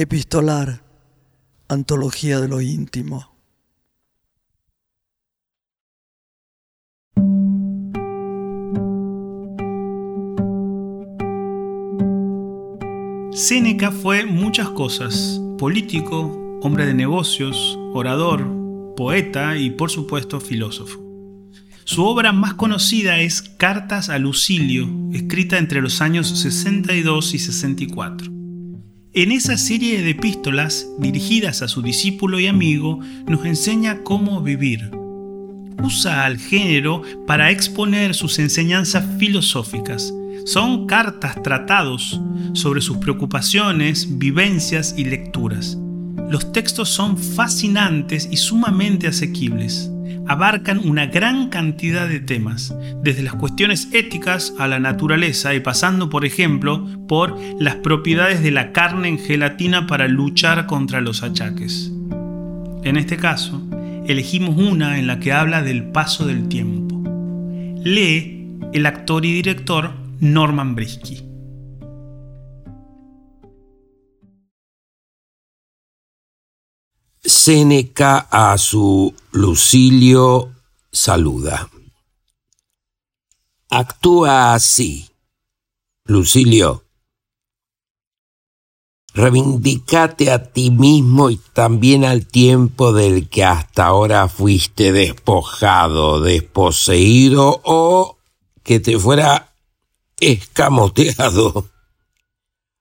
Epistolar, Antología de lo íntimo. Séneca fue muchas cosas, político, hombre de negocios, orador, poeta y por supuesto filósofo. Su obra más conocida es Cartas a Lucilio, escrita entre los años 62 y 64. En esa serie de epístolas dirigidas a su discípulo y amigo nos enseña cómo vivir. Usa al género para exponer sus enseñanzas filosóficas, son cartas tratados sobre sus preocupaciones, vivencias y lecturas. Los textos son fascinantes y sumamente asequibles. Abarcan una gran cantidad de temas, desde las cuestiones éticas a la naturaleza y pasando, por ejemplo, por las propiedades de la carne en gelatina para luchar contra los achaques. En este caso, elegimos una en la que habla del paso del tiempo. Lee el actor y director Norman Brisky. Séneca a su Lucilio saluda. Actúa así. Lucilio, reivindicate a ti mismo y también al tiempo del que hasta ahora fuiste despojado, desposeído o que te fuera escamoteado,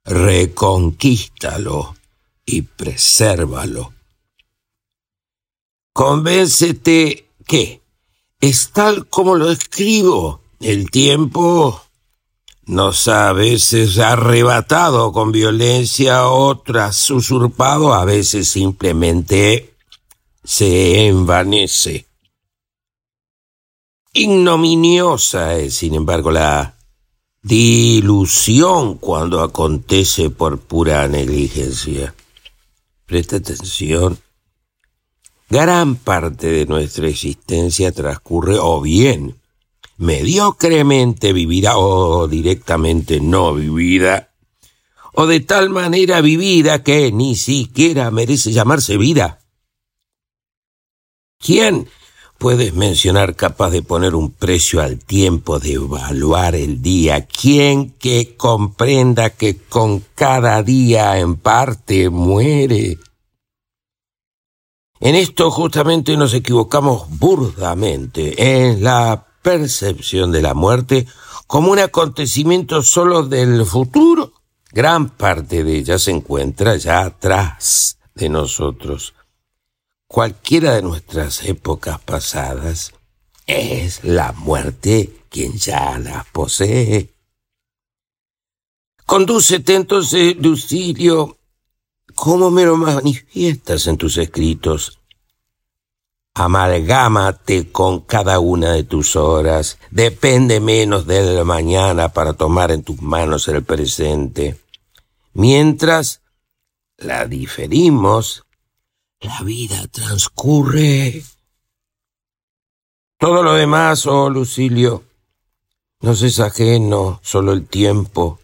reconquístalo y presérvalo. Convéncete que es tal como lo escribo. El tiempo nos ha a veces arrebatado con violencia, otras usurpado, a veces simplemente se envanece. Ignominiosa es, sin embargo, la Dilución cuando acontece por pura negligencia. Presta atención. Gran parte de nuestra existencia transcurre o bien mediocremente vivida o directamente no vivida, o de tal manera vivida que ni siquiera merece llamarse vida. ¿Quién puedes mencionar capaz de poner un precio al tiempo, de evaluar el día. ¿Quién que comprenda que con cada día en parte muere? En esto justamente nos equivocamos burdamente en la percepción de la muerte como un acontecimiento solo del futuro. Gran parte de ella se encuentra ya atrás de nosotros cualquiera de nuestras épocas pasadas, es la muerte quien ya las posee. Condúcete entonces, Lucilio, ¿cómo me lo manifiestas en tus escritos? Amalgámate con cada una de tus horas, depende menos del mañana para tomar en tus manos el presente. Mientras la diferimos, la vida transcurre. Todo lo demás, oh Lucilio, nos es ajeno, solo el tiempo.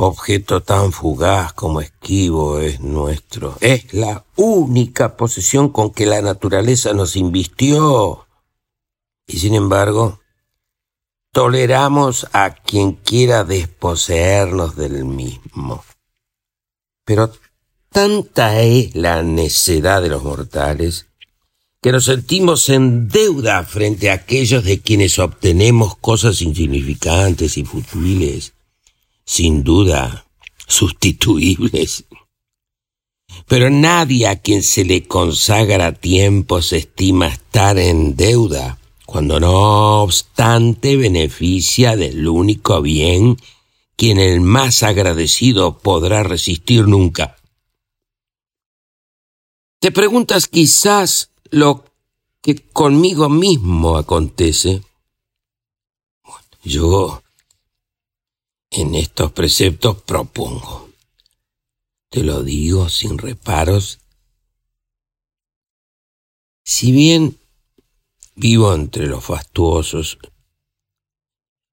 Objeto tan fugaz como esquivo es nuestro. Es la única posesión con que la naturaleza nos invistió. Y sin embargo, toleramos a quien quiera desposeernos del mismo. Pero Tanta es la necedad de los mortales que nos sentimos en deuda frente a aquellos de quienes obtenemos cosas insignificantes y futiles, sin duda sustituibles. Pero nadie a quien se le consagra tiempo se estima estar en deuda, cuando no obstante beneficia del único bien quien el más agradecido podrá resistir nunca. Te preguntas quizás lo que conmigo mismo acontece. yo en estos preceptos propongo, te lo digo sin reparos, si bien vivo entre los fastuosos,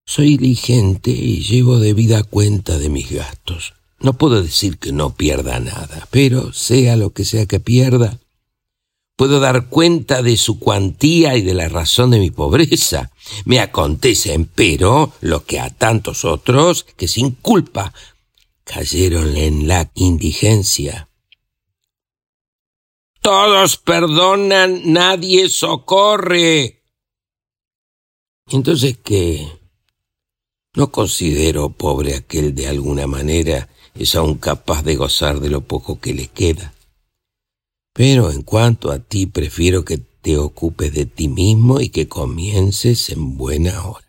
soy diligente y llevo debida cuenta de mis gastos. No puedo decir que no pierda nada, pero sea lo que sea que pierda, puedo dar cuenta de su cuantía y de la razón de mi pobreza. Me acontece, empero, lo que a tantos otros que sin culpa cayeron en la indigencia. Todos perdonan, nadie socorre. Entonces, ¿qué? No considero pobre aquel de alguna manera es aún capaz de gozar de lo poco que le queda. Pero en cuanto a ti, prefiero que te ocupes de ti mismo y que comiences en buena hora.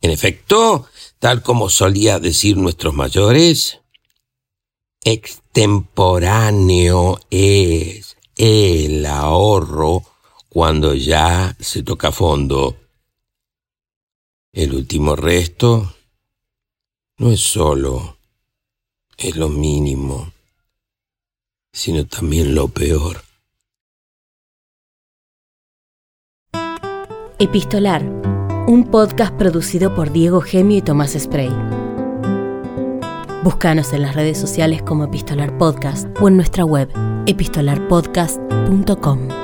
En efecto, tal como solía decir nuestros mayores, extemporáneo es el ahorro cuando ya se toca fondo. El último resto no es solo, es lo mínimo sino también lo peor. Epistolar, un podcast producido por Diego Gemio y Tomás Spray. Búscanos en las redes sociales como Epistolar Podcast o en nuestra web epistolarpodcast.com.